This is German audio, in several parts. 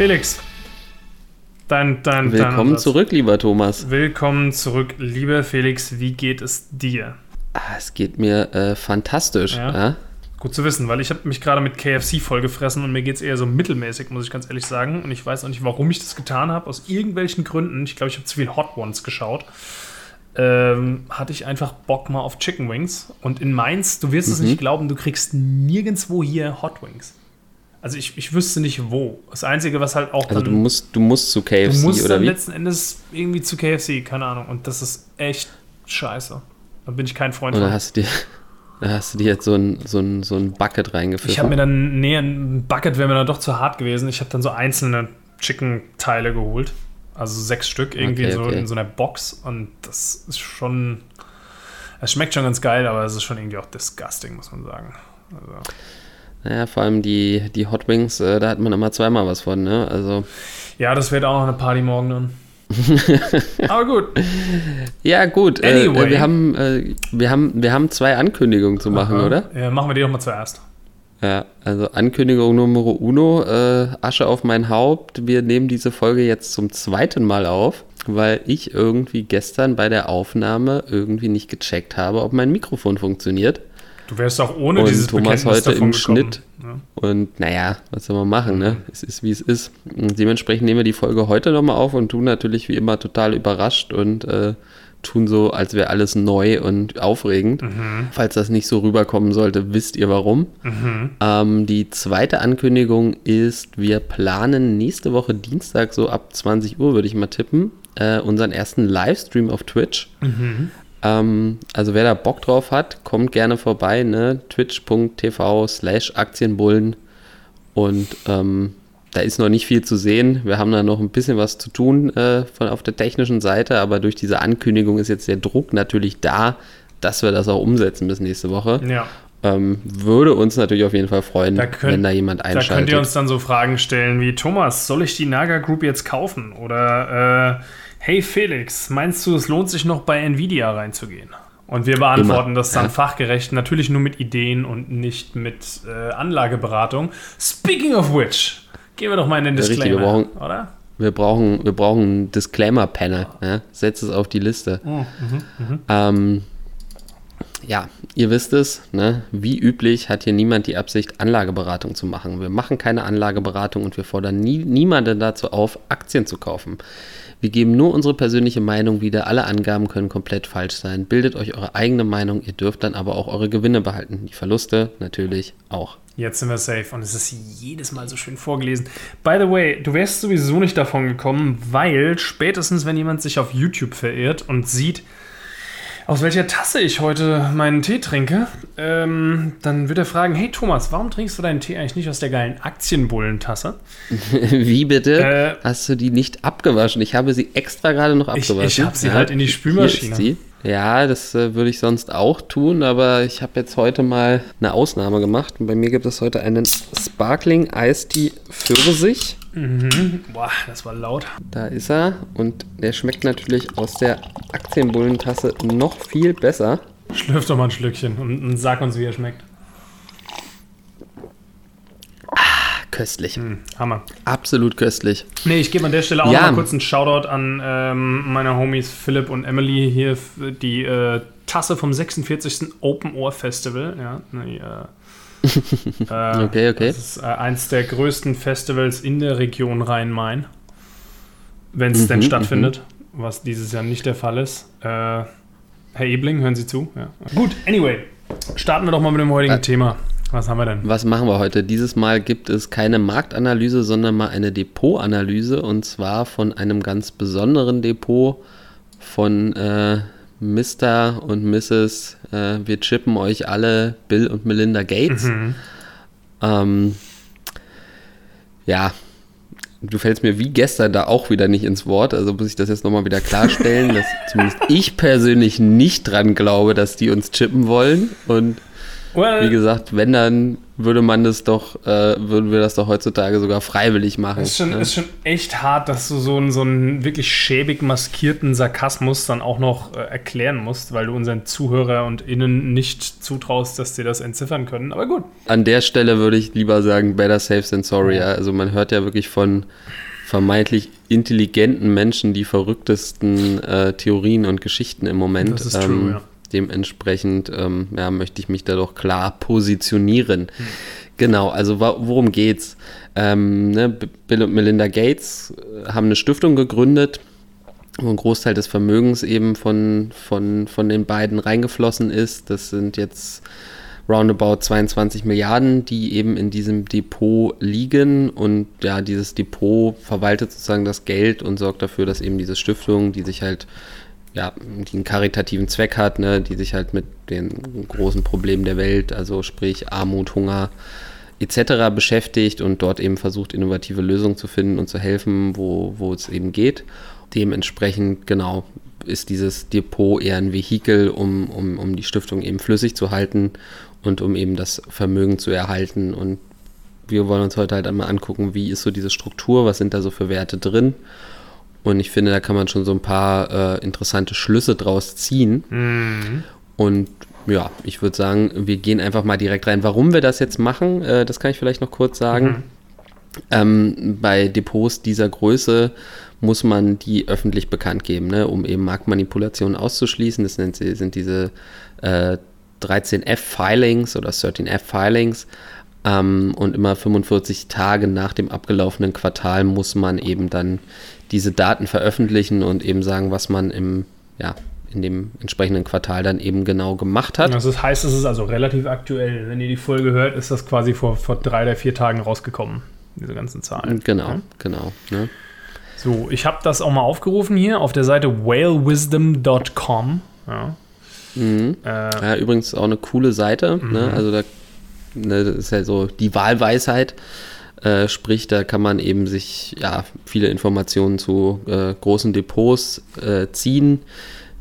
Felix. Dein, dein, Willkommen dein zurück, lieber Thomas. Willkommen zurück, lieber Felix. Wie geht es dir? Ah, es geht mir äh, fantastisch. Ja. Ja? Gut zu wissen, weil ich habe mich gerade mit KFC vollgefressen und mir geht es eher so mittelmäßig, muss ich ganz ehrlich sagen. Und ich weiß auch nicht, warum ich das getan habe. Aus irgendwelchen Gründen. Ich glaube, ich habe zu viel Hot Ones geschaut. Ähm, hatte ich einfach Bock mal auf Chicken Wings. Und in Mainz, du wirst es Mhm. nicht glauben, du kriegst nirgendwo hier Hot Wings. Also ich, ich wüsste nicht wo. Das Einzige, was halt auch Also dann... du musst, du musst zu Du KFC musst oder dann wie? letzten Endes irgendwie zu KFC, keine Ahnung. Und das ist echt scheiße. Da bin ich kein Freund Und von. hast du dir, da hast du dir jetzt so ein, so ein, so ein Bucket reingepfiffen. Ich habe mir dann, nee, ein Bucket wäre mir dann doch zu hart gewesen. Ich habe dann so einzelne Chicken-Teile geholt. Also sechs Stück irgendwie Okay, so okay. in so einer Box. Und das ist schon. Es schmeckt schon ganz geil, aber es ist schon irgendwie auch disgusting, muss man sagen. Also, Naja, vor allem die, die Hot Wings, äh, da hat man immer zweimal was von, ne? Also, ja, das wird auch noch eine Party morgen dann. aber gut. ja, gut. Anyway. Äh, wir, haben, äh, wir, haben, wir haben zwei Ankündigungen zu machen, Aha. oder? Ja, machen wir die doch mal zuerst. Ja, also Ankündigung Nummer uno, äh, Asche auf mein Haupt. Wir nehmen diese Folge jetzt zum zweiten Mal auf, weil ich irgendwie gestern bei der Aufnahme irgendwie nicht gecheckt habe, ob mein Mikrofon funktioniert. Du wärst auch ohne Und dieses Thomas Bekenntnis heute im gekommen. Schnitt. Ja. Und naja, was soll man machen, ne? Es ist, wie es ist. Und dementsprechend nehmen wir die Folge heute nochmal auf und tun natürlich wie immer total überrascht und äh, tun so, als wäre alles neu und aufregend. Falls das nicht so rüberkommen sollte, wisst ihr warum. Ähm, die zweite Ankündigung ist, wir planen nächste Woche Dienstag so ab 20 Uhr, würde ich mal tippen, äh, unseren ersten Livestream auf Twitch. Ähm, also wer da Bock drauf hat, kommt gerne vorbei, ne? twitch.tv slash Aktienbullen und ähm, da ist noch nicht viel zu sehen. Wir haben da noch ein bisschen was zu tun äh, von auf der technischen Seite, aber durch diese Ankündigung ist jetzt der Druck natürlich da, dass wir das auch umsetzen bis nächste Woche. ja. Ähm, würde uns natürlich auf jeden Fall freuen, Da könnt- wenn da jemand Da könnt einschaltet. ihr uns dann so Fragen stellen wie, Thomas, soll ich die Naga Group jetzt kaufen? Oder, äh, hey Felix, meinst du, es lohnt sich noch bei Nvidia reinzugehen? Und wir beantworten Immer, das dann ja. fachgerecht, natürlich nur mit Ideen und nicht mit äh, Anlageberatung. Speaking of which, gehen wir doch mal in den Ja, richtig, Disclaimer, wir brauchen- oder? Wir brauchen, wir brauchen ein Disclaimer-Panel. Ja? Setz es auf die Liste. Oh, mhm, Ähm, ja, ihr wisst es, ne? wie üblich hat hier niemand die Absicht, Anlageberatung zu machen. Wir machen keine Anlageberatung und wir fordern nie, niemanden dazu auf, Aktien zu kaufen. Wir geben nur unsere persönliche Meinung wieder. Alle Angaben können komplett falsch sein. Bildet euch eure eigene Meinung. Ihr dürft dann aber auch eure Gewinne behalten. Die Verluste natürlich auch. Jetzt sind wir safe und es ist jedes Mal so schön vorgelesen. By the way, du wärst sowieso nicht davon gekommen, weil spätestens, wenn jemand sich auf YouTube verirrt und sieht, aus welcher Tasse ich heute meinen Tee trinke, ähm, dann wird er fragen, hey Thomas, warum trinkst du deinen Tee eigentlich nicht aus der geilen Aktienbullentasse? Wie bitte? Äh, Hast du die nicht abgewaschen? Ich habe sie extra gerade noch Ich- abgewaschen. ich habe sie halt in die Spülmaschine. Ja, das äh, würde ich sonst auch tun, aber ich habe jetzt heute mal eine Ausnahme gemacht. Und bei mir gibt es heute einen Sparkling Iced Tea Pfirsich. Boah, das war laut. Da ist er. Und der schmeckt natürlich aus der Aktienbullentasse noch viel besser. Schlürf doch mal ein Schlückchen und, und sag uns, wie er schmeckt. Köstlich. Hm, Hammer. Absolut köstlich. Nee, ich gebe an der Stelle auch Ja. mal kurz einen Shoutout an ähm, meine Homies Philipp und Emily hier für die äh, Tasse vom 46. Open Ohr Festival. Ja, nee, äh, äh, Okay, okay. Das ist äh, eins der größten Festivals in der Region Rhein-Main. Wenn es denn Mhm, stattfindet, was dieses Jahr nicht der Fall ist. Äh, Herr Ebling, hören Sie zu? Ja. Gut, anyway, starten wir doch mal mit dem heutigen Äh, Thema. Was haben wir denn? Was machen wir heute? Dieses Mal gibt es keine Marktanalyse, sondern mal eine Depotanalyse und zwar von einem ganz besonderen Depot von äh, Mr. und Mrs. Äh, wir chippen euch alle, Bill und Melinda Gates. Mhm. Ähm, ja, du fällst mir wie gestern da auch wieder nicht ins Wort, also muss ich das jetzt nochmal wieder klarstellen, dass zumindest ich persönlich nicht dran glaube, dass die uns chippen wollen und well, wie gesagt, wenn dann würde man das doch, äh, würden wir das doch heutzutage sogar freiwillig machen. Ist schon, ne? ist schon echt hart, dass du so einen, so einen wirklich schäbig maskierten Sarkasmus dann auch noch äh, erklären musst, weil du unseren Zuhörer und Innen nicht zutraust, dass sie das entziffern können. Aber gut. An der Stelle würde ich lieber sagen, better safe than sorry. Ja. Also man hört ja wirklich von vermeintlich intelligenten Menschen die verrücktesten äh, Theorien und Geschichten im Moment. Das ist ähm, true, ja. Dementsprechend ähm, ja, möchte ich mich da doch klar positionieren. Hm. Genau, also worum geht's? Ähm, ne, Bill und Melinda Gates äh, haben eine Stiftung gegründet, wo ein Großteil des Vermögens eben von, von, von den beiden reingeflossen ist. Das sind jetzt roundabout 22 Milliarden, die eben in diesem Depot liegen. Und ja, dieses Depot verwaltet sozusagen das Geld und sorgt dafür, dass eben diese Stiftung, die sich halt ja, die einen karitativen Zweck hat, ne, die sich halt mit den großen Problemen der Welt, also sprich Armut, Hunger etc. beschäftigt und dort eben versucht, innovative Lösungen zu finden und zu helfen, wo, wo es eben geht. Dementsprechend, genau, ist dieses Depot eher ein Vehikel, um, um, um die Stiftung eben flüssig zu halten und um eben das Vermögen zu erhalten. Und wir wollen uns heute halt einmal angucken, wie ist so diese Struktur, was sind da so für Werte drin und ich finde, da kann man schon so ein paar äh, interessante Schlüsse draus ziehen. Mhm. Und ja, ich würde sagen, wir gehen einfach mal direkt rein. Warum wir das jetzt machen, äh, das kann ich vielleicht noch kurz sagen. Mhm. Ähm, bei Depots dieser Größe muss man die öffentlich bekannt geben, ne, um eben Marktmanipulationen auszuschließen. Das sind, sind diese äh, 13F-Filings oder 13F-Filings. Ähm, und immer 45 Tage nach dem abgelaufenen Quartal muss man eben dann diese Daten veröffentlichen und eben sagen, was man im, ja, in dem entsprechenden Quartal dann eben genau gemacht hat. Das heißt, es ist also relativ aktuell. Wenn ihr die Folge hört, ist das quasi vor, vor drei oder vier Tagen rausgekommen, diese ganzen Zahlen. Genau, ja? genau. Ne? So, ich habe das auch mal aufgerufen hier auf der Seite whalewisdom.com. Ja. Mhm. Äh, ja, übrigens auch eine coole Seite. Ne? Mhm. Ne? Also da ne, das ist ja so die Wahlweisheit. Äh, sprich, da kann man eben sich ja, viele Informationen zu äh, großen Depots äh, ziehen.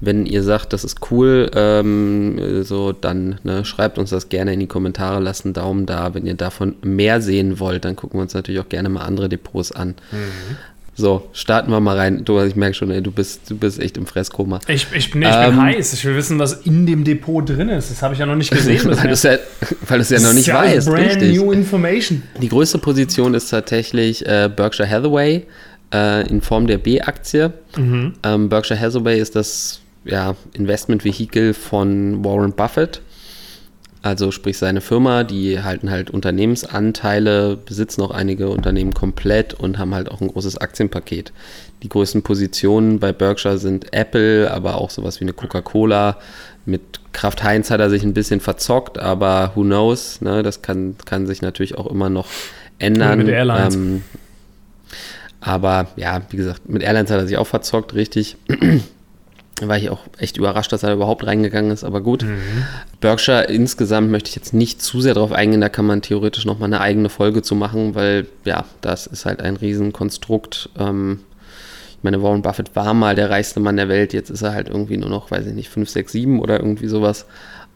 Wenn ihr sagt, das ist cool, ähm, so dann ne, schreibt uns das gerne in die Kommentare, lasst einen Daumen da. Wenn ihr davon mehr sehen wollt, dann gucken wir uns natürlich auch gerne mal andere Depots an. Mhm. So, starten wir mal rein. Du, ich merke schon, ey, du bist, du bist echt im Fresskoma. Ich, ich, nee, ich ähm, bin heiß. Ich will wissen, was in dem Depot drin ist. Das habe ich ja noch nicht gesehen. weil du es ja, weil ja noch nicht ja weißt. Brand richtig. new information. Die größte Position ist tatsächlich äh, Berkshire Hathaway äh, in Form der B-Aktie. Mhm. Ähm, Berkshire Hathaway ist das ja, Investmentvehikel von Warren Buffett. Also sprich seine Firma, die halten halt Unternehmensanteile, besitzen auch einige Unternehmen komplett und haben halt auch ein großes Aktienpaket. Die größten Positionen bei Berkshire sind Apple, aber auch sowas wie eine Coca-Cola. Mit Kraft Heinz hat er sich ein bisschen verzockt, aber who knows, ne? das kann, kann sich natürlich auch immer noch ändern. mit Airlines. Ähm, aber ja, wie gesagt, mit Airlines hat er sich auch verzockt, richtig war ich auch echt überrascht, dass er überhaupt reingegangen ist, aber gut. Mhm. Berkshire insgesamt möchte ich jetzt nicht zu sehr drauf eingehen, da kann man theoretisch nochmal eine eigene Folge zu machen, weil ja, das ist halt ein Riesenkonstrukt. Ähm, ich meine, Warren Buffett war mal der reichste Mann der Welt, jetzt ist er halt irgendwie nur noch, weiß ich nicht, 5, 6, 7 oder irgendwie sowas.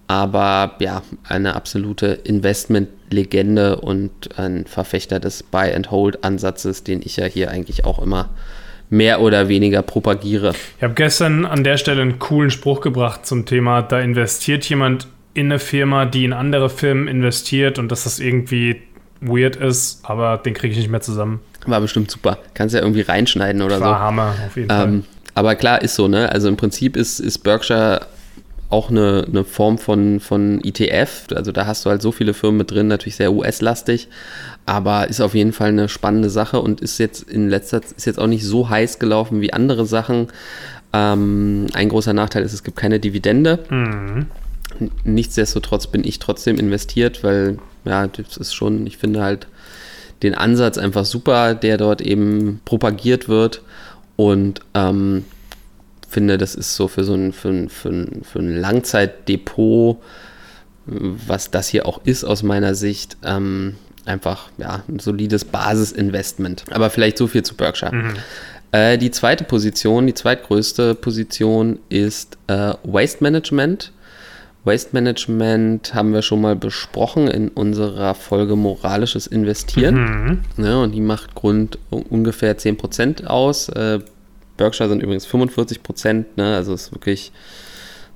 Aber ja, eine absolute Investmentlegende und ein Verfechter des Buy-and-Hold-Ansatzes, den ich ja hier eigentlich auch immer mehr oder weniger propagiere. Ich habe gestern an der Stelle einen coolen Spruch gebracht zum Thema, da investiert jemand in eine Firma, die in andere Firmen investiert und dass das irgendwie weird ist, aber den kriege ich nicht mehr zusammen. War bestimmt super. Kannst ja irgendwie reinschneiden oder War so. War Hammer, auf jeden ähm, Fall. Aber klar, ist so, ne? Also im Prinzip ist, ist Berkshire auch eine, eine Form von, von ETF. Also da hast du halt so viele Firmen mit drin, natürlich sehr US-lastig, aber ist auf jeden Fall eine spannende Sache und ist jetzt in letzter Zeit ist jetzt auch nicht so heiß gelaufen wie andere Sachen. Ähm, ein großer Nachteil ist, es gibt keine Dividende. Mhm. Nichtsdestotrotz bin ich trotzdem investiert, weil ja, das ist schon, ich finde halt den Ansatz einfach super, der dort eben propagiert wird und ähm, finde, das ist so für so ein, für ein, für ein, für ein Langzeitdepot, was das hier auch ist aus meiner Sicht, ähm, einfach ja, ein solides Basisinvestment. Aber vielleicht so viel zu Berkshire. Mhm. Äh, die zweite Position, die zweitgrößte Position ist äh, Waste Management. Waste Management haben wir schon mal besprochen in unserer Folge Moralisches Investieren. Mhm. Ja, und die macht Grund ungefähr 10% aus. Äh, Berkshire sind übrigens 45%, ne? also ist wirklich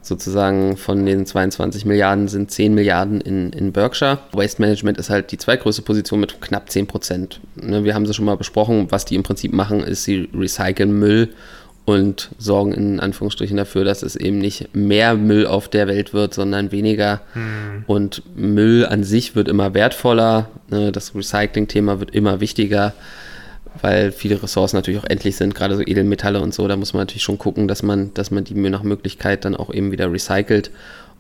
sozusagen von den 22 Milliarden sind 10 Milliarden in, in Berkshire. Waste Management ist halt die zweitgrößte Position mit knapp 10 Prozent. Ne, wir haben sie schon mal besprochen. Was die im Prinzip machen, ist, sie recyceln Müll und sorgen in Anführungsstrichen dafür, dass es eben nicht mehr Müll auf der Welt wird, sondern weniger. Hm. Und Müll an sich wird immer wertvoller. Ne, das Recycling-Thema wird immer wichtiger weil viele Ressourcen natürlich auch endlich sind, gerade so Edelmetalle und so. Da muss man natürlich schon gucken, dass man, dass man die nach Möglichkeit dann auch eben wieder recycelt.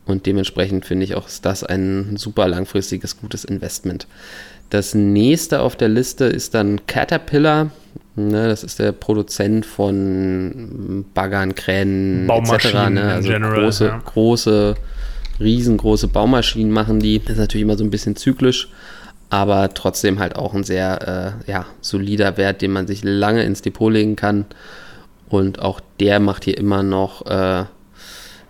Und dementsprechend finde ich auch, ist das ein super langfristiges, gutes Investment. Das nächste auf der Liste ist dann Caterpillar. Ne, das ist der Produzent von Baggern, Kränen etc. Ne? Also General, große, ja. große, riesengroße Baumaschinen machen die. Das ist natürlich immer so ein bisschen zyklisch aber trotzdem halt auch ein sehr äh, ja, solider Wert, den man sich lange ins Depot legen kann. Und auch der macht hier immer noch äh,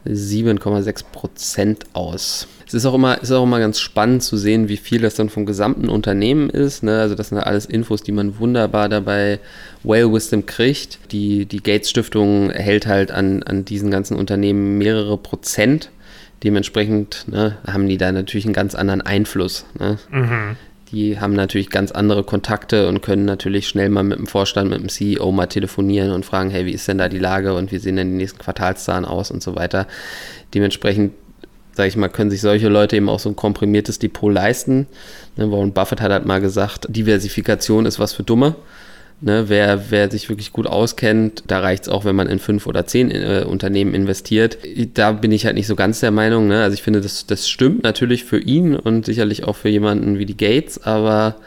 7,6% aus. Es ist auch, immer, ist auch immer ganz spannend zu sehen, wie viel das dann vom gesamten Unternehmen ist. Ne? Also das sind alles Infos, die man wunderbar dabei Whale Wisdom kriegt. Die, die Gates Stiftung erhält halt an, an diesen ganzen Unternehmen mehrere Prozent. Dementsprechend ne, haben die da natürlich einen ganz anderen Einfluss. Ne? Mhm die haben natürlich ganz andere Kontakte und können natürlich schnell mal mit dem Vorstand, mit dem CEO mal telefonieren und fragen, hey, wie ist denn da die Lage und wie sehen denn die nächsten Quartalszahlen aus und so weiter. Dementsprechend, sage ich mal, können sich solche Leute eben auch so ein komprimiertes Depot leisten. Ne, Warren Buffett hat halt mal gesagt, Diversifikation ist was für Dumme. Ne, wer, wer sich wirklich gut auskennt, da reicht es auch, wenn man in fünf oder zehn äh, Unternehmen investiert. Da bin ich halt nicht so ganz der Meinung. Ne? Also ich finde, das, das stimmt natürlich für ihn und sicherlich auch für jemanden wie die Gates, aber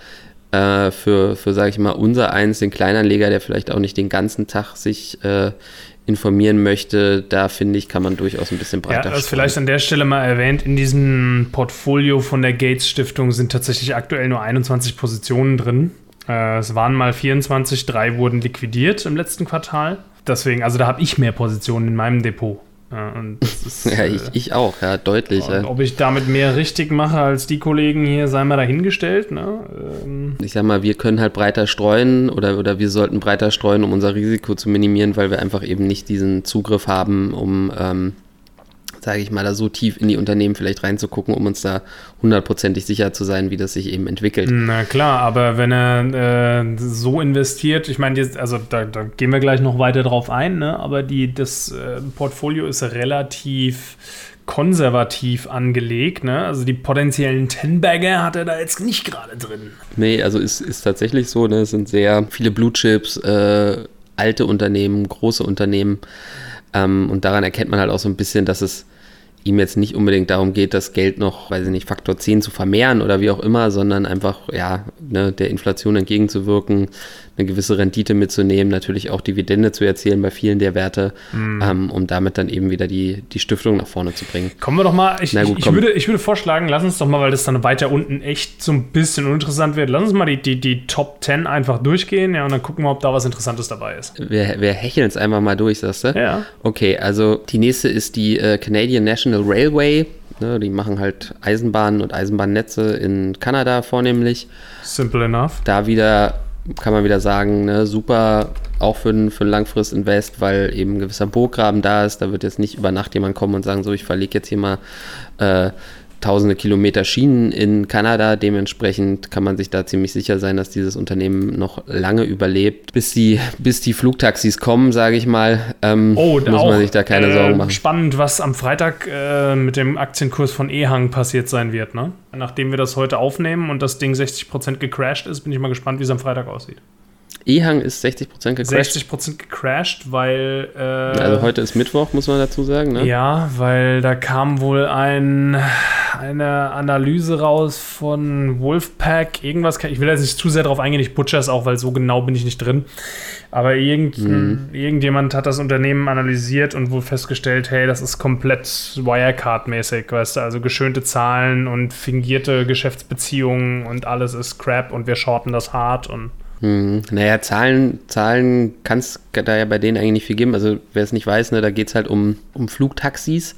äh, für, für sage ich mal, unser eins, den Kleinanleger, der vielleicht auch nicht den ganzen Tag sich äh, informieren möchte, da finde ich, kann man durchaus ein bisschen breiter Ja, das vielleicht an der Stelle mal erwähnt, in diesem Portfolio von der Gates Stiftung sind tatsächlich aktuell nur 21 Positionen drin. Äh, es waren mal 24, drei wurden liquidiert im letzten Quartal. Deswegen, also da habe ich mehr Positionen in meinem Depot. Ist, ja, ich, äh, ich, auch, ja, deutlich. Ja. Ob ich damit mehr richtig mache als die Kollegen hier, sei mal dahingestellt. Ne? Ähm. Ich sag mal, wir können halt breiter streuen oder, oder wir sollten breiter streuen, um unser Risiko zu minimieren, weil wir einfach eben nicht diesen Zugriff haben, um ähm, sage ich mal, da so tief in die Unternehmen vielleicht reinzugucken, um uns da hundertprozentig sicher zu sein, wie das sich eben entwickelt. Na klar, aber wenn er äh, so investiert, ich meine, also da, da, gehen wir gleich noch weiter drauf ein, ne? aber die, das äh, Portfolio ist relativ konservativ angelegt. Ne? Also die potenziellen Ten-Bagger hat er da jetzt nicht gerade drin. Nee, also ist, ist tatsächlich so. Ne? Es sind sehr viele Blue Chips, äh, alte Unternehmen, große Unternehmen. Ähm, und daran erkennt man halt auch so ein bisschen, dass es ihm jetzt nicht unbedingt darum geht, das Geld noch, weiß ich nicht, Faktor 10 zu vermehren oder wie auch immer, sondern einfach, ja, ne, der Inflation entgegenzuwirken, eine gewisse Rendite mitzunehmen, natürlich auch Dividende zu erzielen bei vielen der Werte, mm. ähm, um damit dann eben wieder die, die Stiftung nach vorne zu bringen. Kommen wir doch mal, ich, gut, ich, würde, ich würde vorschlagen, lass uns doch mal, weil das dann weiter unten echt so ein bisschen uninteressant wird, lass uns mal die, die, die Top 10 einfach durchgehen, ja, und dann gucken wir, ob da was Interessantes dabei ist. Wir, wir hecheln es einfach mal durch, sagst du? Ja. Okay, also die nächste ist die äh, Canadian National Railway. Ne, die machen halt Eisenbahnen und Eisenbahnnetze in Kanada vornehmlich. Simple enough. Da wieder kann man wieder sagen, ne, super auch für ein, für ein Langfrist-Invest, weil eben ein gewisser Burggraben da ist. Da wird jetzt nicht über Nacht jemand kommen und sagen, so, ich verlege jetzt hier mal äh, tausende Kilometer Schienen in Kanada. Dementsprechend kann man sich da ziemlich sicher sein, dass dieses Unternehmen noch lange überlebt, bis die, bis die Flugtaxis kommen, sage ich mal. Ähm, oh, muss auch, man sich da keine äh, Sorgen machen. Spannend, was am Freitag äh, mit dem Aktienkurs von Ehang passiert sein wird. Ne? Nachdem wir das heute aufnehmen und das Ding 60% gecrashed ist, bin ich mal gespannt, wie es am Freitag aussieht. E-Hang ist 60% gecrashed. 60% gecrashed, weil. Äh, also heute ist Mittwoch, muss man dazu sagen, ne? Ja, weil da kam wohl ein, eine Analyse raus von Wolfpack, irgendwas. Ich will jetzt nicht zu sehr darauf eingehen, ich butcher es auch, weil so genau bin ich nicht drin. Aber irgend, mhm. irgendjemand hat das Unternehmen analysiert und wohl festgestellt, hey, das ist komplett Wirecard-mäßig, weißt du, also geschönte Zahlen und fingierte Geschäftsbeziehungen und alles ist Crap und wir shorten das hart und. Hm, naja, Zahlen, Zahlen kann es da ja bei denen eigentlich nicht viel geben. Also wer es nicht weiß, ne, da geht es halt um, um Flugtaxis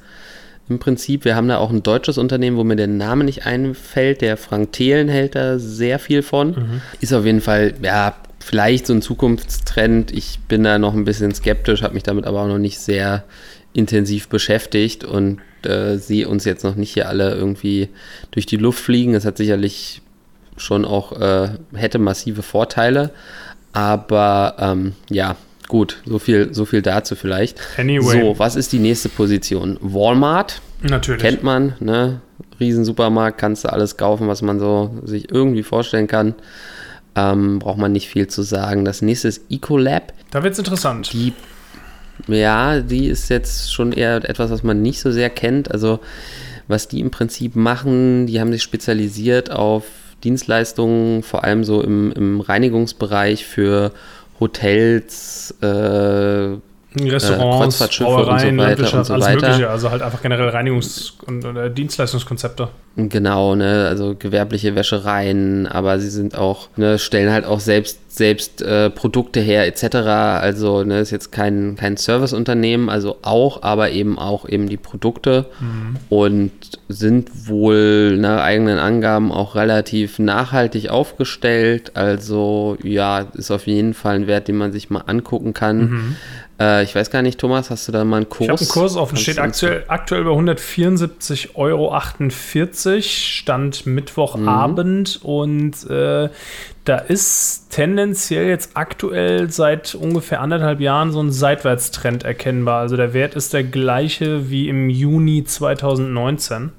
im Prinzip. Wir haben da auch ein deutsches Unternehmen, wo mir der Name nicht einfällt. Der Frank Thelen hält da sehr viel von. Mhm. Ist auf jeden Fall, ja, vielleicht so ein Zukunftstrend. Ich bin da noch ein bisschen skeptisch, habe mich damit aber auch noch nicht sehr intensiv beschäftigt und äh, sehe uns jetzt noch nicht hier alle irgendwie durch die Luft fliegen. Es hat sicherlich schon auch, äh, hätte massive Vorteile. Aber ähm, ja, gut, so viel, so viel dazu vielleicht. Anyway. So, was ist die nächste Position? Walmart. Natürlich. Kennt man, ne? Riesensupermarkt, kannst du alles kaufen, was man so sich irgendwie vorstellen kann. Ähm, braucht man nicht viel zu sagen. Das nächste ist Ecolab. Da wird es interessant. Die, ja, die ist jetzt schon eher etwas, was man nicht so sehr kennt. Also, was die im Prinzip machen, die haben sich spezialisiert auf Dienstleistungen, vor allem so im, im Reinigungsbereich für Hotels, äh, Restaurants, äh, Brauereien, so und so alles weiter. Mögliche, also halt einfach generell Reinigungs- und äh, Dienstleistungskonzepte. Genau, ne, also gewerbliche Wäschereien, aber sie sind auch, ne, stellen halt auch selbst selbst äh, Produkte her etc. Also ne, ist jetzt kein, kein Serviceunternehmen, also auch, aber eben auch eben die Produkte mhm. und sind wohl nach eigenen Angaben auch relativ nachhaltig aufgestellt. Also ja, ist auf jeden Fall ein Wert, den man sich mal angucken kann. Mhm. Äh, ich weiß gar nicht, Thomas, hast du da mal einen Kurs? Ich habe einen Kurs offen, steht aktuell, aktuell bei 174,48 Euro, Stand Mittwochabend mhm. und äh, da ist tendenziell jetzt aktuell seit ungefähr anderthalb Jahren so ein Seitwärtstrend erkennbar. Also der Wert ist der gleiche wie im Juni 2019.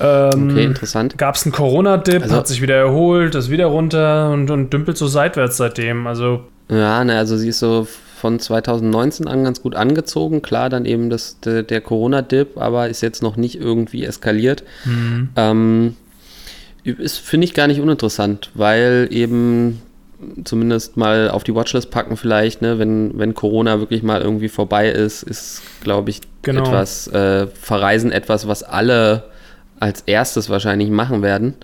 Ähm, okay, interessant. Gab es einen Corona-Dip, also, hat sich wieder erholt, ist wieder runter und, und dümpelt so seitwärts seitdem. Also ja, ne, also sie ist so von 2019 an ganz gut angezogen. Klar, dann eben das, der, der Corona-Dip, aber ist jetzt noch nicht irgendwie eskaliert. Mhm. Ähm, ist, finde ich, gar nicht uninteressant, weil eben zumindest mal auf die Watchlist packen vielleicht, ne, wenn, wenn Corona wirklich mal irgendwie vorbei ist, ist, glaube ich, genau. etwas, äh, Verreisen etwas, was alle als erstes wahrscheinlich machen werden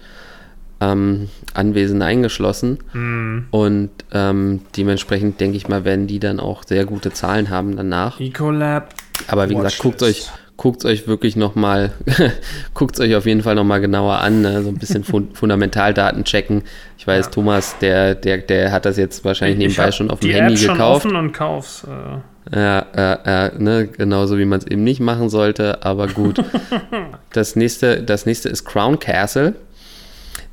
ähm, Anwesende eingeschlossen. Mm. Und ähm, dementsprechend denke ich mal, werden die dann auch sehr gute Zahlen haben danach. Ecolab. Aber wie gesagt, guckt euch, guckt euch wirklich nochmal, guckt euch auf jeden Fall nochmal genauer an, ne? so ein bisschen Fund Fundamentaldaten checken. Ich weiß, ja. Thomas, der, der, der hat das jetzt wahrscheinlich nebenbei schon auf dem Handy App gekauft. Schon offen und kauf's. Äh. Ja, äh, äh, ne, genauso wie man es eben nicht machen sollte, aber gut. das, nächste, das nächste ist Crown Castle.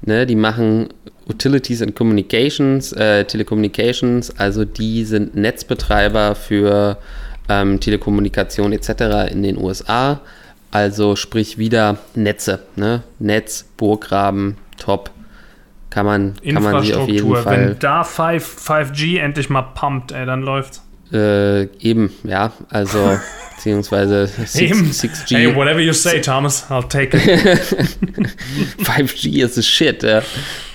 Ne, die machen Utilities and Communications, äh, Telecommunications, also die sind Netzbetreiber für ähm, Telekommunikation etc. in den USA. Also sprich wieder Netze, ne? Netz, Burggraben, top. Kann man, kann man sich auf jeden Fall. Wenn da 5, 5G endlich mal pumpt, ey, dann läuft's. Äh, eben, ja, also beziehungsweise 6, g Hey, whatever you say, Thomas, I'll take it. 5G ist das Shit, ja.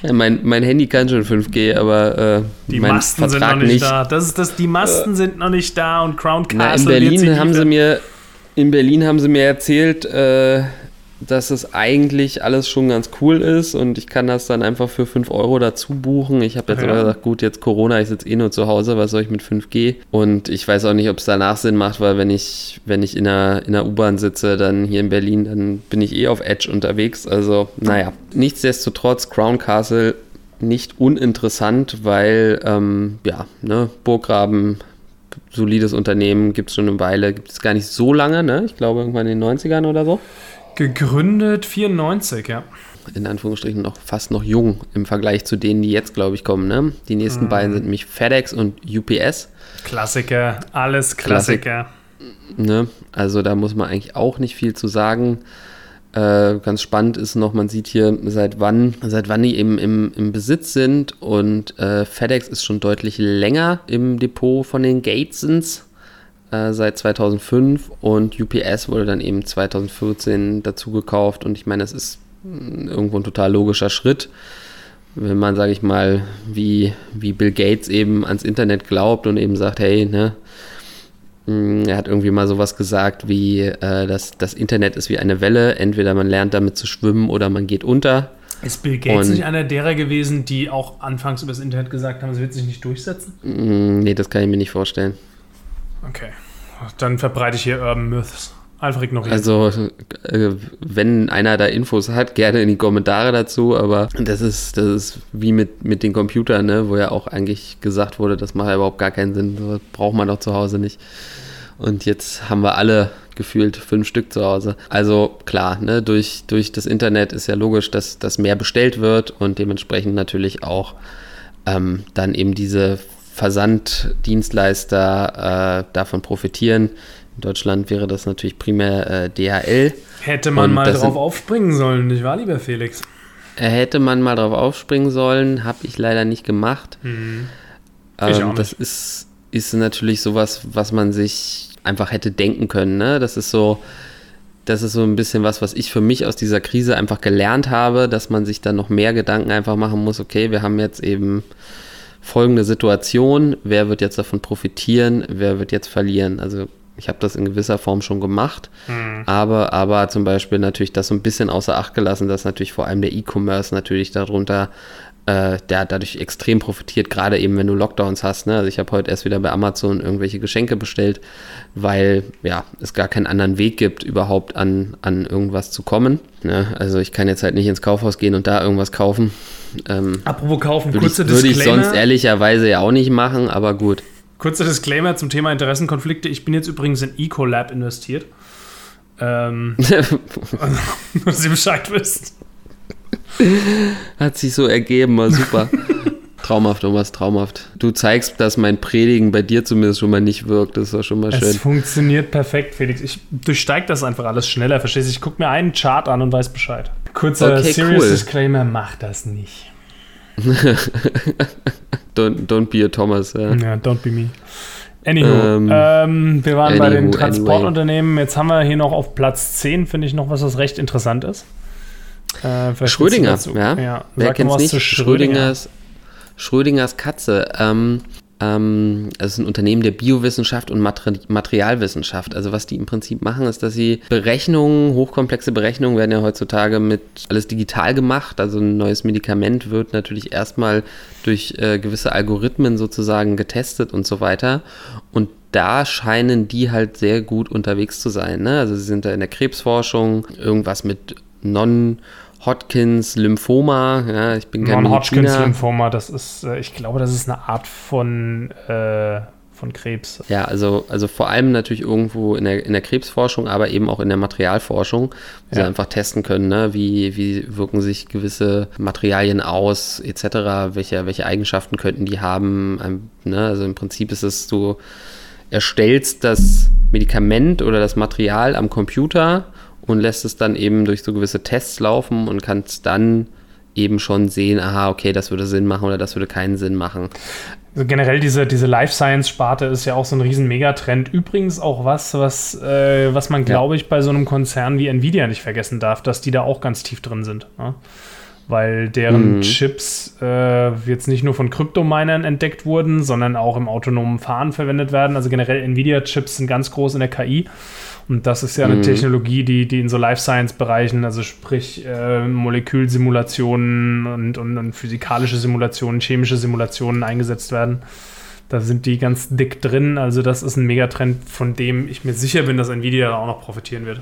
ja. mein, mein Handy kann schon 5G, aber äh, die Masten Vertrag sind noch nicht, nicht, da. Das ist das, die Masten äh, sind noch nicht da und Crown Castle. Na, in Berlin haben sie mir in Berlin haben sie mir erzählt, äh, dass es eigentlich alles schon ganz cool ist und ich kann das dann einfach für 5 Euro dazu buchen. Ich habe jetzt ja. aber gesagt, gut, jetzt Corona, ich sitze eh nur zu Hause, was soll ich mit 5G? Und ich weiß auch nicht, ob es danach Sinn macht, weil wenn ich, wenn ich in einer, in einer U-Bahn sitze, dann hier in Berlin, dann bin ich eh auf Edge unterwegs. Also, naja. Nichtsdestotrotz, Crown Castle nicht uninteressant, weil, ähm, ja, ne, Burggraben, solides Unternehmen, gibt es schon eine Weile, gibt es gar nicht so lange, ne? Ich glaube irgendwann in den 90ern oder so. Gegründet 94, ja. In Anführungsstrichen noch fast noch jung im Vergleich zu denen, die jetzt, glaube ich, kommen. Ne? Die nächsten mm. beiden sind nämlich FedEx und UPS. Klassiker, alles Klassiker. Klassik, ne? Also da muss man eigentlich auch nicht viel zu sagen. Äh, ganz spannend ist noch, man sieht hier, seit wann, seit wann die eben im, im Besitz sind. Und äh, FedEx ist schon deutlich länger im Depot von den Gatesons. Äh, seit 2005 und UPS wurde dann eben 2014 dazu gekauft und ich meine, das ist mm, irgendwo ein total logischer Schritt, wenn man, sage ich mal, wie, wie Bill Gates eben ans Internet glaubt und eben sagt, hey, ne, mm, er hat irgendwie mal sowas gesagt wie, äh, dass das Internet ist wie eine Welle, entweder man lernt damit zu schwimmen oder man geht unter. Ist Bill Gates und, nicht einer derer gewesen, die auch anfangs über das Internet gesagt haben, es wird sich nicht durchsetzen? Mm, nee, das kann ich mir nicht vorstellen. Okay. Dann verbreite ich hier Urban Myths. Einfach ignorieren. Also, äh, wenn einer da Infos hat, gerne in die Kommentare dazu, aber das ist, das ist wie mit, mit den Computern, ne, wo ja auch eigentlich gesagt wurde, das macht ja überhaupt gar keinen Sinn, das braucht man doch zu Hause nicht. Und jetzt haben wir alle gefühlt fünf Stück zu Hause. Also klar, ne, durch, durch das Internet ist ja logisch, dass, dass mehr bestellt wird und dementsprechend natürlich auch ähm, dann eben diese Versanddienstleister äh, davon profitieren. In Deutschland wäre das natürlich primär äh, DHL. Hätte man mal drauf aufspringen sollen, nicht wahr, lieber Felix? Äh, hätte man mal drauf aufspringen sollen, habe ich leider nicht gemacht. Mhm. Ähm, das ist, ist natürlich sowas, was man sich einfach hätte denken können. Ne? Das ist so, das ist so ein bisschen was, was ich für mich aus dieser Krise einfach gelernt habe, dass man sich dann noch mehr Gedanken einfach machen muss. Okay, wir haben jetzt eben folgende Situation. Wer wird jetzt davon profitieren? Wer wird jetzt verlieren? Also ich habe das in gewisser Form schon gemacht, mhm. aber, aber zum Beispiel natürlich das so ein bisschen außer Acht gelassen, dass natürlich vor allem der E-Commerce natürlich darunter äh, der hat dadurch extrem profitiert, gerade eben wenn du Lockdowns hast. Ne? Also ich habe heute erst wieder bei Amazon irgendwelche Geschenke bestellt, weil ja, es gar keinen anderen Weg gibt, überhaupt an, an irgendwas zu kommen. Ne? Also ich kann jetzt halt nicht ins Kaufhaus gehen und da irgendwas kaufen. Ähm, Apropos kaufen, würde kurze ich, Würde ich sonst ehrlicherweise ja auch nicht machen, aber gut. Kurzer Disclaimer zum Thema Interessenkonflikte. Ich bin jetzt übrigens in Ecolab investiert. Ähm, dass ihr Bescheid wisst. Hat sich so ergeben, war super. traumhaft, Thomas, traumhaft. Du zeigst, dass mein Predigen bei dir zumindest schon mal nicht wirkt. Das war schon mal schön. Es funktioniert perfekt, Felix. Ich durchsteige das einfach alles schneller, verstehst du? Ich gucke mir einen Chart an und weiß Bescheid. Kurzer okay, Serious cool. Disclaimer, mach das nicht. don't, don't be a Thomas. Ja, ja don't be me. Anywho, ähm, ähm, wir waren anywho, bei den Transportunternehmen. Anyway. Jetzt haben wir hier noch auf Platz 10, finde ich, noch was, was recht interessant ist. Äh, Schrödinger, ja. ja. Wer kennt nicht? Schrödingers, Schrödingers Katze. Ähm, ähm, es ist ein Unternehmen der Biowissenschaft und Materi Materialwissenschaft. Also was die im Prinzip machen, ist, dass sie Berechnungen, hochkomplexe Berechnungen werden ja heutzutage mit alles digital gemacht. Also ein neues Medikament wird natürlich erstmal durch äh, gewisse Algorithmen sozusagen getestet und so weiter. Und da scheinen die halt sehr gut unterwegs zu sein. Ne? Also sie sind da in der Krebsforschung, irgendwas mit Non- Hodgkins Lymphoma, ja, ich bin kein Non-Hodgkins Lymphoma, das ist, äh, ich glaube, das ist eine Art von, äh, von Krebs. Ja, also, also vor allem natürlich irgendwo in der, in der Krebsforschung, aber eben auch in der Materialforschung, wo ja. sie einfach testen können, ne? wie, wie wirken sich gewisse Materialien aus, etc., welche, welche Eigenschaften könnten die haben. Ne? Also im Prinzip ist es, du erstellst das Medikament oder das Material am Computer und lässt es dann eben durch so gewisse Tests laufen und kannst dann eben schon sehen, aha, okay, das würde Sinn machen oder das würde keinen Sinn machen. Also generell diese, diese Life Science-Sparte ist ja auch so ein riesen Megatrend. Übrigens auch was, was, äh, was man, glaube ich, bei so einem Konzern wie Nvidia nicht vergessen darf, dass die da auch ganz tief drin sind. Ne? Weil deren mhm. Chips äh, jetzt nicht nur von Kryptominern entdeckt wurden, sondern auch im autonomen Fahren verwendet werden. Also generell Nvidia-Chips sind ganz groß in der KI. Und das ist ja eine mhm. Technologie, die, die in so Life Science-Bereichen, also sprich äh, Molekülsimulationen und, und, und, physikalische Simulationen, chemische Simulationen eingesetzt werden. Da sind die ganz dick drin. Also, das ist ein Megatrend, von dem ich mir sicher bin, dass Nvidia auch noch profitieren wird.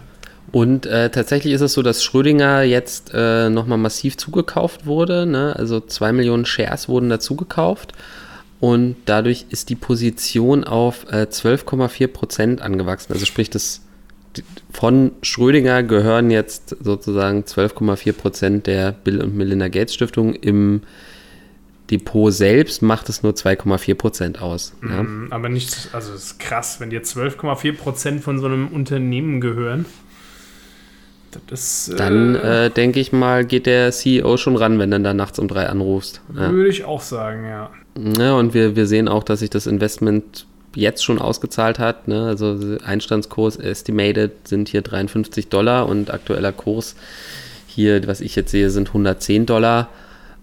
Und äh, tatsächlich ist es so, dass Schrödinger jetzt äh, nochmal massiv zugekauft wurde. Ne? Also zwei Millionen Shares wurden dazu gekauft. Und dadurch ist die Position auf äh, 12,4 Prozent angewachsen. Also sprich, das von Schrödinger gehören jetzt sozusagen 12,4 Prozent der Bill und Melinda Gates Stiftung. Im Depot selbst macht es nur 2,4 Prozent aus. Ja? Mm, aber nicht, also es ist krass, wenn dir 12,4 Prozent von so einem Unternehmen gehören. Ist, dann äh, äh, denke ich mal, geht der CEO schon ran, wenn du dann nachts um drei anrufst. Ja. Würde ich auch sagen, ja. Ja, und wir, wir sehen auch, dass sich das Investment jetzt schon ausgezahlt hat. Ne? Also Einstandskurs estimated sind hier 53 Dollar und aktueller Kurs hier, was ich jetzt sehe, sind 110 Dollar.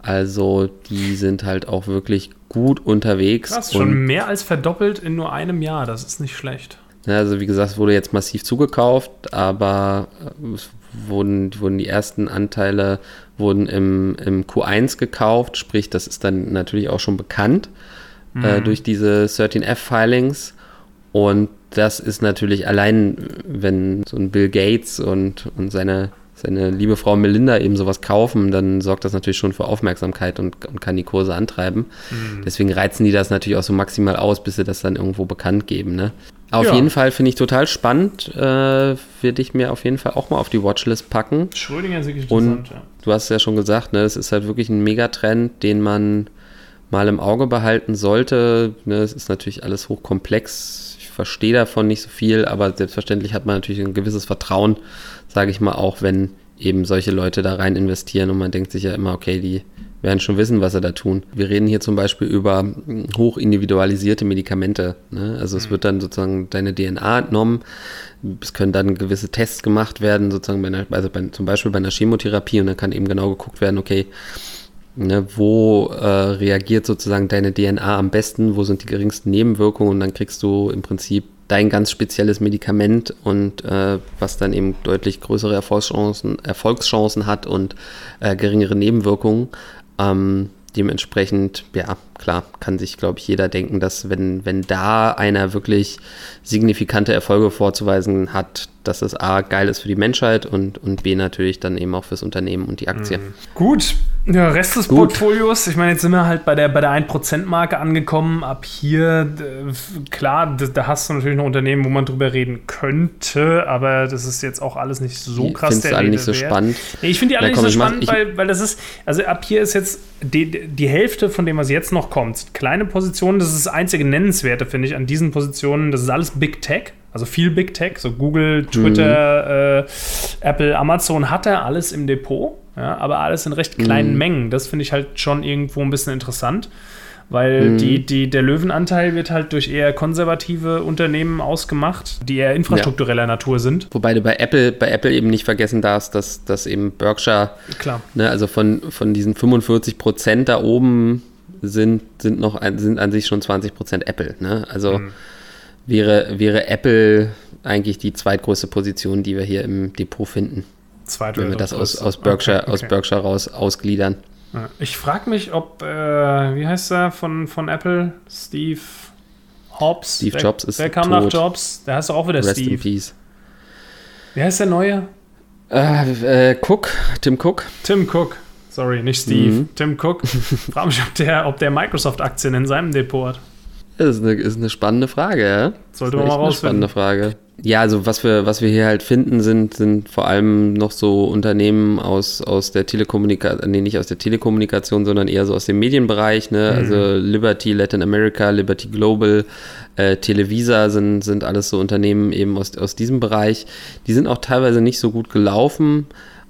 Also die sind halt auch wirklich gut unterwegs. Krass, schon mehr als verdoppelt in nur einem Jahr. Das ist nicht schlecht. Also wie gesagt, es wurde jetzt massiv zugekauft, aber es wurden, wurden die ersten Anteile wurden im, im Q1 gekauft, sprich, das ist dann natürlich auch schon bekannt. Äh, mhm. äh, durch diese 13F-Filings. Und das ist natürlich allein, wenn so ein Bill Gates und, und seine, seine liebe Frau Melinda eben sowas kaufen, dann sorgt das natürlich schon für Aufmerksamkeit und, und kann die Kurse antreiben. Mhm. Deswegen reizen die das natürlich auch so maximal aus, bis sie das dann irgendwo bekannt geben. Ne? Auf ja. jeden Fall finde ich total spannend. Äh, Würde ich mir auf jeden Fall auch mal auf die Watchlist packen. Schrödinger ist wirklich interessant, Und ja. du hast es ja schon gesagt, ne, es ist halt wirklich ein Megatrend, den man mal im Auge behalten sollte. Ne, es ist natürlich alles hochkomplex. Ich verstehe davon nicht so viel, aber selbstverständlich hat man natürlich ein gewisses Vertrauen, sage ich mal, auch wenn eben solche Leute da rein investieren und man denkt sich ja immer, okay, die werden schon wissen, was sie da tun. Wir reden hier zum Beispiel über hoch individualisierte Medikamente. Ne? Also es mhm. wird dann sozusagen deine DNA entnommen. Es können dann gewisse Tests gemacht werden, sozusagen bei einer, also bei, zum Beispiel bei einer Chemotherapie und dann kann eben genau geguckt werden, okay, Ne, wo äh, reagiert sozusagen deine DNA am besten, wo sind die geringsten Nebenwirkungen und dann kriegst du im Prinzip dein ganz spezielles Medikament und äh, was dann eben deutlich größere Erfolgschancen, Erfolgschancen hat und äh, geringere Nebenwirkungen. Ähm, dementsprechend, ja, klar, kann sich, glaube ich, jeder denken, dass wenn, wenn da einer wirklich signifikante Erfolge vorzuweisen hat, dass es A, geil ist für die Menschheit und, und B, natürlich dann eben auch fürs Unternehmen und die Aktie. Mhm. Gut, der Rest des Gut. Portfolios, ich meine, jetzt sind wir halt bei der, bei der 1%-Marke angekommen. Ab hier, klar, da, da, hast du natürlich noch Unternehmen, wo man drüber reden könnte, aber das ist jetzt auch alles nicht so krass. Du alle nicht so wert. spannend? Nee, ich finde die alle nicht so spannend, weil, weil das ist, also ab hier ist jetzt die, die Hälfte von dem, was jetzt noch kommt. Kleine Positionen, das ist das einzige Nennenswerte, finde ich, an diesen Positionen. Das ist alles Big Tech. Also viel Big Tech, so Google, Twitter, mhm. äh, Apple, Amazon hat er alles im Depot, ja, aber alles in recht kleinen mhm. Mengen. Das finde ich halt schon irgendwo ein bisschen interessant, weil mhm. die, die, der Löwenanteil wird halt durch eher konservative Unternehmen ausgemacht, die eher infrastruktureller ja. Natur sind. Wobei du bei Apple, bei Apple eben nicht vergessen darfst, dass, dass eben Berkshire, Klar. Ne, also von, von diesen 45 Prozent da oben sind, sind noch sind an sich schon 20 Prozent Apple. Ne? Also mhm wäre, wäre Apple eigentlich die zweitgrößte Position, die wir hier im Depot finden. Zweite wenn wir das aus, aus, Berkshire, okay, okay. aus Berkshire raus ausgliedern. Ich frage mich, ob, äh, wie heißt er von, von Apple? Steve Hobbs? Steve Jobs ist Wer kam tot. nach Jobs? Der heißt auch wieder Rest Steve. In peace. Wie heißt der neue? Äh, äh, Cook, Tim Cook. Tim Cook. Sorry, nicht Steve. Mhm. Tim Cook. frage mich, ob der, ob der Microsoft-Aktien in seinem Depot hat. Das ist eine, ist eine spannende Frage, ja. Sollte man mal rausfinden. Eine spannende Frage. Ja, also was wir, was wir hier halt finden, sind, sind vor allem noch so Unternehmen aus, aus der Telekommunikation, nee, nicht aus der Telekommunikation, sondern eher so aus dem Medienbereich, ne? Mhm. Also Liberty Latin America, Liberty Global, äh, Televisa sind, sind alles so Unternehmen eben aus, aus diesem Bereich. Die sind auch teilweise nicht so gut gelaufen.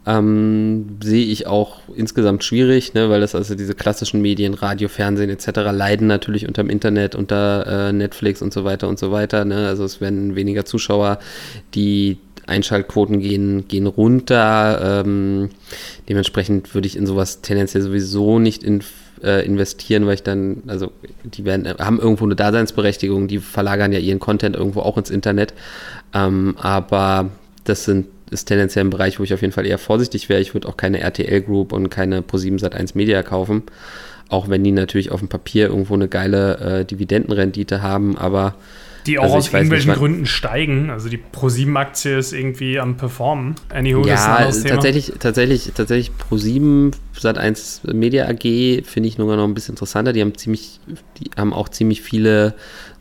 Ähm, sehe ich auch insgesamt schwierig, ne, weil das also diese klassischen Medien, Radio, Fernsehen etc. leiden natürlich unter dem Internet, unter äh, Netflix und so weiter und so weiter. Ne? Also es werden weniger Zuschauer, die Einschaltquoten gehen, gehen runter. Ähm, dementsprechend würde ich in sowas tendenziell sowieso nicht in, äh, investieren, weil ich dann, also die werden, haben irgendwo eine Daseinsberechtigung, die verlagern ja ihren Content irgendwo auch ins Internet. Ähm, aber das sind ist tendenziell ein Bereich, wo ich auf jeden Fall eher vorsichtig wäre. Ich würde auch keine RTL Group und keine Pro7 Sat1 Media kaufen. Auch wenn die natürlich auf dem Papier irgendwo eine geile äh, Dividendenrendite haben, aber die auch also aus irgendwelchen nicht, Gründen steigen. Also die Pro7-Aktie ist irgendwie am Performen. Anywho, ja, das ist tatsächlich, tatsächlich, tatsächlich Pro7 Sat1 Media AG finde ich nur noch ein bisschen interessanter. Die haben ziemlich, die haben auch ziemlich viele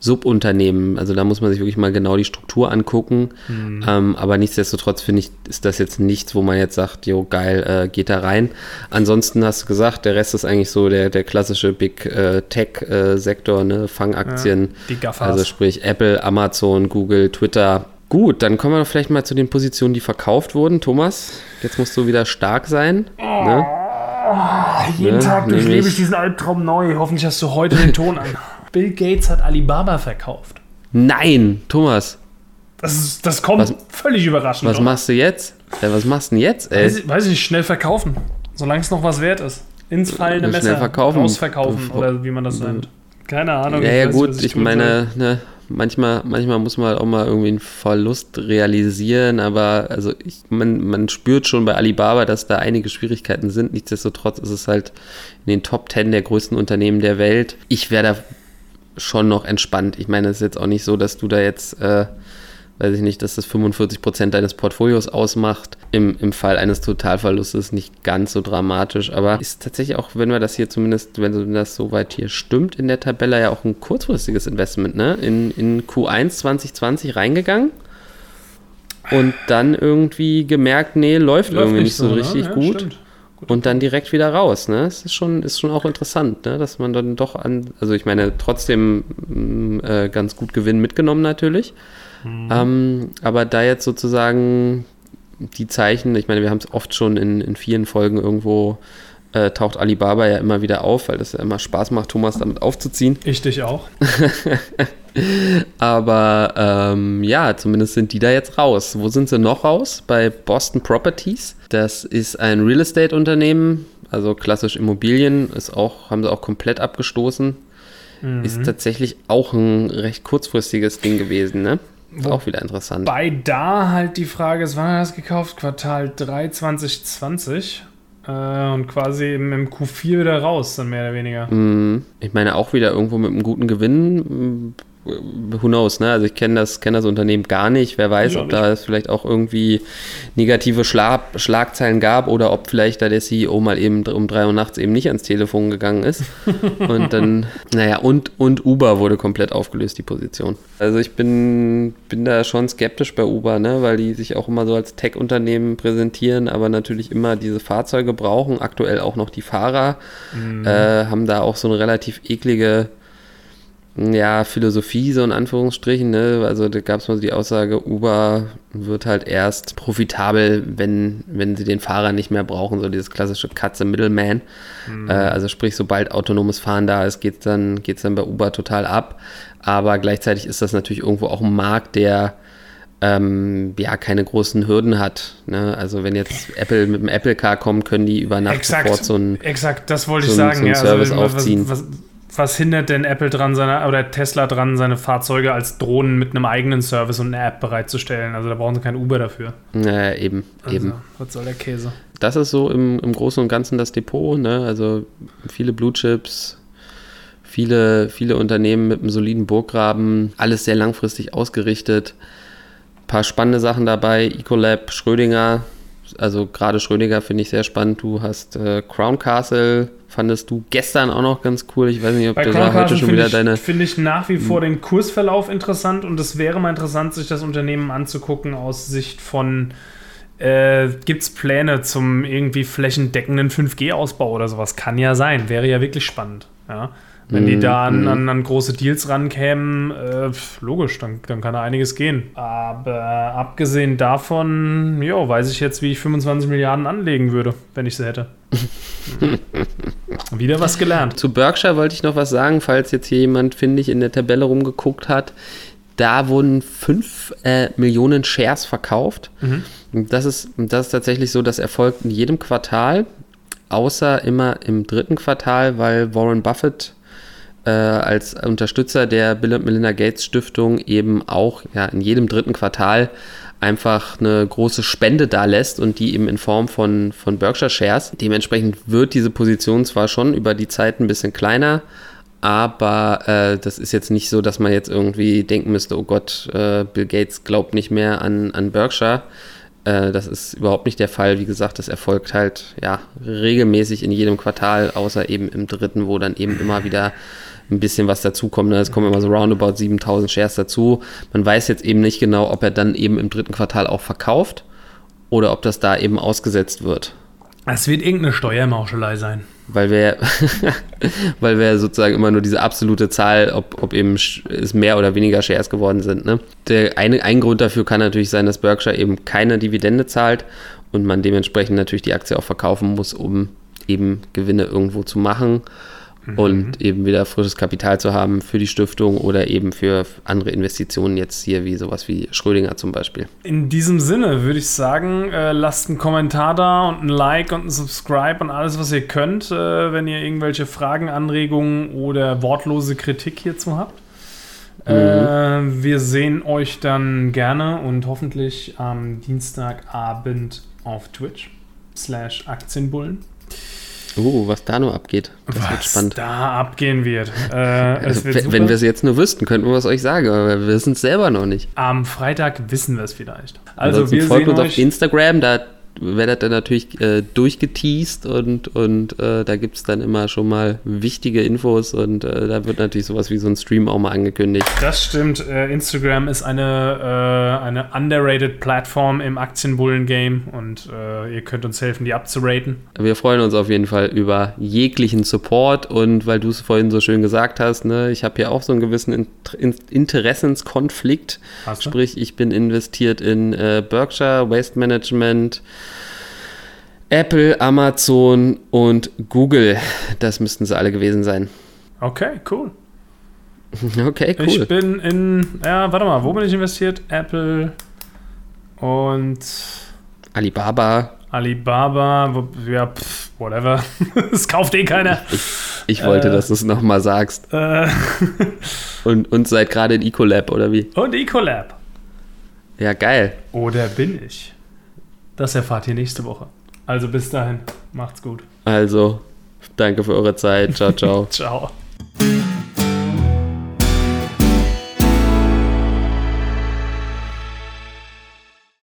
Subunternehmen. Also da muss man sich wirklich mal genau die Struktur angucken. Mhm. Ähm, aber nichtsdestotrotz finde ich, ist das jetzt nichts, wo man jetzt sagt, jo, geil, äh, geht da rein. Ansonsten hast du gesagt, der Rest ist eigentlich so der, der klassische Big äh, Tech-Sektor, äh, ne? Fangaktien. Ja, die Gaffers. Also sprich Apple, Amazon, Google, Twitter. Gut, dann kommen wir doch vielleicht mal zu den Positionen, die verkauft wurden. Thomas, jetzt musst du wieder stark sein. Oh. Ne? jeden ne? Tag durchlebe ich diesen Albtraum neu. Hoffentlich hast du heute den Ton an. Bill Gates hat Alibaba verkauft. Nein, Thomas. Das, ist, das kommt was, völlig überraschend. Was oder? machst du jetzt? Ja, was machst du denn jetzt, ey? Weiß, weiß ich nicht, schnell verkaufen. Solange es noch was wert ist. Ins fallende Messer schnell verkaufen. rausverkaufen oder wie man das nennt. Keine Ahnung. Ja, ja, gut, ich, ich meine, ne, manchmal, manchmal muss man halt auch mal irgendwie einen Verlust realisieren, aber also ich, man, man spürt schon bei Alibaba, dass da einige Schwierigkeiten sind. Nichtsdestotrotz ist es halt in den Top 10 der größten Unternehmen der Welt. Ich wäre da schon noch entspannt. Ich meine, es ist jetzt auch nicht so, dass du da jetzt, äh, weiß ich nicht, dass das 45 Prozent deines Portfolios ausmacht. Im, Im Fall eines Totalverlustes nicht ganz so dramatisch, aber ist tatsächlich auch, wenn wir das hier zumindest, wenn das soweit hier stimmt in der Tabelle, ja auch ein kurzfristiges Investment, ne? In, in Q1 2020 reingegangen und dann irgendwie gemerkt, nee, läuft, läuft irgendwie nicht so, so ne? richtig ja, gut. Stimmt. Und dann direkt wieder raus. Ne? Es ist schon, ist schon auch interessant, ne? dass man dann doch an, also ich meine, trotzdem mm, äh, ganz gut Gewinn mitgenommen natürlich. Mhm. Ähm, aber da jetzt sozusagen die Zeichen, ich meine, wir haben es oft schon in, in vielen Folgen irgendwo äh, taucht Alibaba ja immer wieder auf, weil das ja immer Spaß macht, Thomas damit aufzuziehen. Ich dich auch. Aber ähm, ja, zumindest sind die da jetzt raus. Wo sind sie noch raus? Bei Boston Properties. Das ist ein Real Estate Unternehmen, also klassisch Immobilien, ist auch, haben sie auch komplett abgestoßen. Mhm. Ist tatsächlich auch ein recht kurzfristiges Ding gewesen, ne? Ist auch wieder interessant. Bei da halt die Frage ist, wann hat er das gekauft? Quartal 3 2020 äh, und quasi im, im, Q4 wieder raus, dann mehr oder weniger. Mhm. Ich meine auch wieder irgendwo mit einem guten Gewinn who knows, ne? Also ich kenne das, kenn das Unternehmen gar nicht. Wer weiß, ob da es vielleicht auch irgendwie negative Schlag, Schlagzeilen gab oder ob vielleicht da der CEO mal eben um drei Uhr nachts eben nicht ans Telefon gegangen ist. und dann, naja, und, und Uber wurde komplett aufgelöst, die Position. Also ich bin, bin da schon skeptisch bei Uber, ne? Weil die sich auch immer so als Tech-Unternehmen präsentieren, aber natürlich immer diese Fahrzeuge brauchen, aktuell auch noch die Fahrer, mhm. äh, haben da auch so eine relativ eklige ja, Philosophie, so in Anführungsstrichen. Ne? Also da gab es mal so die Aussage, Uber wird halt erst profitabel, wenn, wenn sie den Fahrer nicht mehr brauchen, so dieses klassische Katze Middleman. Mhm. Äh, also sprich, sobald autonomes Fahren da ist, geht es dann, geht's dann bei Uber total ab. Aber gleichzeitig ist das natürlich irgendwo auch ein Markt, der ähm, ja keine großen Hürden hat. Ne? Also wenn jetzt Apple mit dem Apple Car kommt, können die über Nacht exakt, sofort so ein Exakt, das wollte so ich sagen. So einen Service also, aufziehen. Was, was, was hindert denn Apple dran, seine, oder Tesla dran, seine Fahrzeuge als Drohnen mit einem eigenen Service und einer App bereitzustellen? Also da brauchen sie kein Uber dafür. Ja, eben, also, eben. Was soll der Käse? Das ist so im, im Großen und Ganzen das Depot, ne? Also viele Blue Chips, viele, viele Unternehmen mit einem soliden Burggraben, alles sehr langfristig ausgerichtet. Ein paar spannende Sachen dabei, Ecolab, Schrödinger, also gerade Schrödinger finde ich sehr spannend. Du hast äh, Crown Castle, fandest du gestern auch noch ganz cool. Ich weiß nicht, ob Bei du Crown da heute schon wieder ich, deine. Finde ich nach wie vor den Kursverlauf interessant und es wäre mal interessant, sich das Unternehmen anzugucken aus Sicht von. Äh, Gibt es Pläne zum irgendwie flächendeckenden 5G-Ausbau oder sowas? Kann ja sein, wäre ja wirklich spannend. Ja. Wenn die da an, mhm. an, an große Deals rankämen, äh, logisch, dann, dann kann da einiges gehen. Aber abgesehen davon, jo, weiß ich jetzt, wie ich 25 Milliarden anlegen würde, wenn ich sie hätte. Wieder was gelernt. Zu Berkshire wollte ich noch was sagen, falls jetzt hier jemand, finde ich, in der Tabelle rumgeguckt hat. Da wurden 5 äh, Millionen Shares verkauft. Mhm. Das, ist, das ist tatsächlich so, das erfolgt in jedem Quartal, außer immer im dritten Quartal, weil Warren Buffett äh, als Unterstützer der Bill und Melinda Gates Stiftung eben auch ja, in jedem dritten Quartal einfach eine große Spende da lässt und die eben in Form von, von Berkshire Shares. Dementsprechend wird diese Position zwar schon über die Zeit ein bisschen kleiner, aber äh, das ist jetzt nicht so, dass man jetzt irgendwie denken müsste, oh Gott, äh, Bill Gates glaubt nicht mehr an, an Berkshire. Äh, das ist überhaupt nicht der Fall. Wie gesagt, das erfolgt halt ja regelmäßig in jedem Quartal, außer eben im dritten, wo dann eben immer wieder ein bisschen was dazukommt. Ne? Es kommen immer so roundabout 7000 Shares dazu. Man weiß jetzt eben nicht genau, ob er dann eben im dritten Quartal auch verkauft oder ob das da eben ausgesetzt wird. Es wird irgendeine Steuermauschelei sein. Weil wir, weil wir sozusagen immer nur diese absolute Zahl, ob, ob eben es mehr oder weniger Shares geworden sind. Ne? Der eine, ein Grund dafür kann natürlich sein, dass Berkshire eben keine Dividende zahlt und man dementsprechend natürlich die Aktie auch verkaufen muss, um eben Gewinne irgendwo zu machen mhm. und eben wieder frisches Kapital zu haben für die Stiftung oder eben für andere Investitionen jetzt hier wie sowas wie Schrödinger zum Beispiel. In diesem Sinne würde ich sagen, äh, lasst einen Kommentar da und ein Like und ein Subscribe und alles, was ihr könnt, äh, wenn ihr irgendwelche Fragen, Anregungen oder wortlose Kritik hierzu habt. Mhm. Äh, wir sehen euch dann gerne und hoffentlich am Dienstagabend auf Twitch slash Aktienbullen. Oh, was da nur abgeht. Das was wird spannend. da abgehen wird. Äh, Also, es wird wenn wir es jetzt nur wüssten, könnten wir es euch sagen, aber wir wissen es selber noch nicht. Am Freitag wissen wir es vielleicht. Also Ansonsten wir folgt uns auf euch. Instagram, da werdet ihr natürlich äh, durchgeteased und, und äh, da gibt es dann immer schon mal wichtige Infos und äh, da wird natürlich sowas wie so ein Stream auch mal angekündigt. Das stimmt. Äh, Instagram ist eine, äh, eine underrated Plattform im Aktienbullen-Game und äh, ihr könnt uns helfen, die abzuraten. Wir freuen uns auf jeden Fall über jeglichen Support und weil du es vorhin so schön gesagt hast, ne, ich habe hier auch so einen gewissen Int In Interessenskonflikt. Sprich, ich bin investiert in Berkshire, Waste Management, Apple, Amazon und Google. Das müssten sie alle gewesen sein. Okay, cool. Okay, Ich cool. bin in, ja, warte mal, wo bin ich investiert? Apple und Alibaba. Alibaba, wo, ja, pff, whatever. Das kauft eh keiner. Ich wollte, Äh. dass du es nochmal sagst. Äh, Und, und seid gerade in Ecolab, oder wie? und Ecolab. Ja, geil. Oder bin ich? Das erfahrt ihr nächste Woche. Also bis dahin, macht's gut. Also, danke für eure Zeit. Ciao, ciao. Ciao.